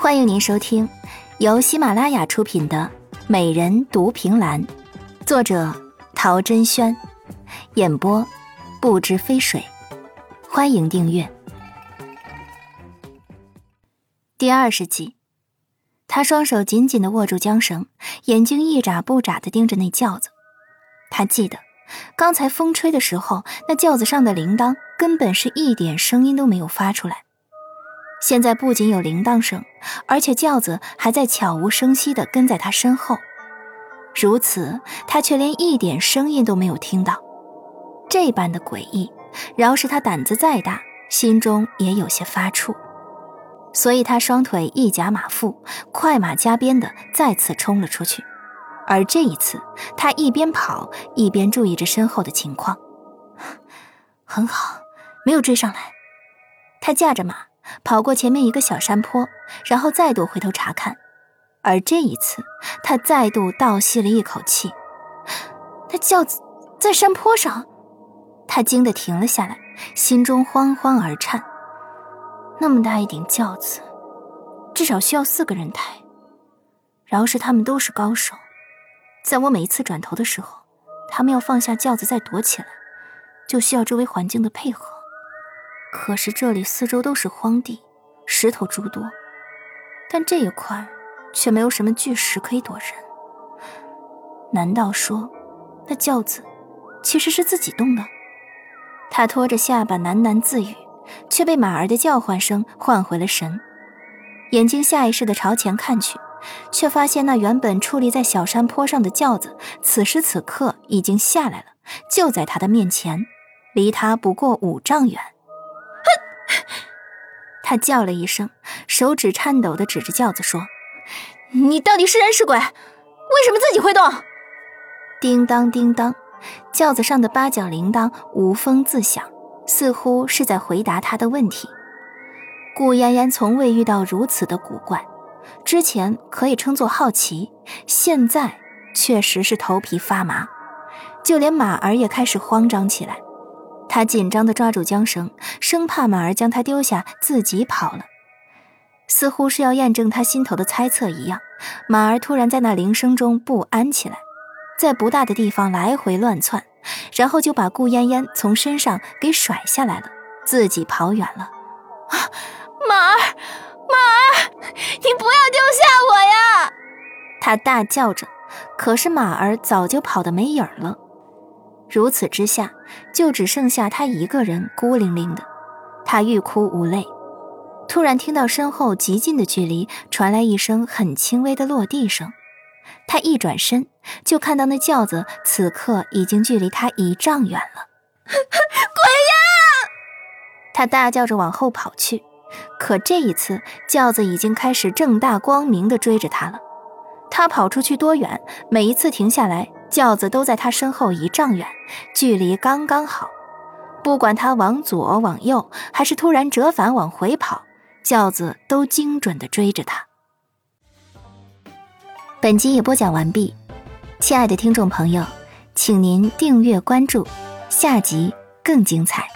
欢迎您收听由喜马拉雅出品的《美人独凭栏》，作者陶珍轩，演播不知飞水。欢迎订阅。第二十集，他双手紧紧的握住缰绳，眼睛一眨不眨的盯着那轿子。他记得刚才风吹的时候，那轿子上的铃铛根本是一点声音都没有发出来。现在不仅有铃铛声，而且轿子还在悄无声息地跟在他身后。如此，他却连一点声音都没有听到，这般的诡异，饶是他胆子再大，心中也有些发怵。所以，他双腿一夹马腹，快马加鞭地再次冲了出去。而这一次，他一边跑一边注意着身后的情况。很好，没有追上来。他驾着马。跑过前面一个小山坡，然后再度回头查看，而这一次，他再度倒吸了一口气。那轿子在山坡上，他惊得停了下来，心中慌慌而颤。那么大一顶轿子，至少需要四个人抬。饶是他们都是高手，在我每一次转头的时候，他们要放下轿子再躲起来，就需要周围环境的配合。可是这里四周都是荒地，石头诸多，但这一块却没有什么巨石可以躲人。难道说，那轿子其实是自己动的？他拖着下巴喃喃自语，却被马儿的叫唤声唤回了神，眼睛下意识地朝前看去，却发现那原本矗立在小山坡上的轿子，此时此刻已经下来了，就在他的面前，离他不过五丈远。他叫了一声，手指颤抖的指着轿子说：“你到底是人是鬼？为什么自己会动？”叮当叮当，轿子上的八角铃铛无风自响，似乎是在回答他的问题。顾妍妍从未遇到如此的古怪，之前可以称作好奇，现在确实是头皮发麻，就连马儿也开始慌张起来。他紧张地抓住缰绳，生怕马儿将他丢下，自己跑了。似乎是要验证他心头的猜测一样，马儿突然在那铃声中不安起来，在不大的地方来回乱窜，然后就把顾嫣嫣从身上给甩下来了，自己跑远了。啊，马儿，马儿，你不要丢下我呀！他大叫着，可是马儿早就跑得没影儿了。如此之下，就只剩下他一个人孤零零的。他欲哭无泪，突然听到身后极近的距离传来一声很轻微的落地声。他一转身，就看到那轿子此刻已经距离他一丈远了。鬼呀！他大叫着往后跑去，可这一次轿子已经开始正大光明地追着他了。他跑出去多远，每一次停下来。轿子都在他身后一丈远，距离刚刚好。不管他往左往右，还是突然折返往回跑，轿子都精准的追着他。本集已播讲完毕，亲爱的听众朋友，请您订阅关注，下集更精彩。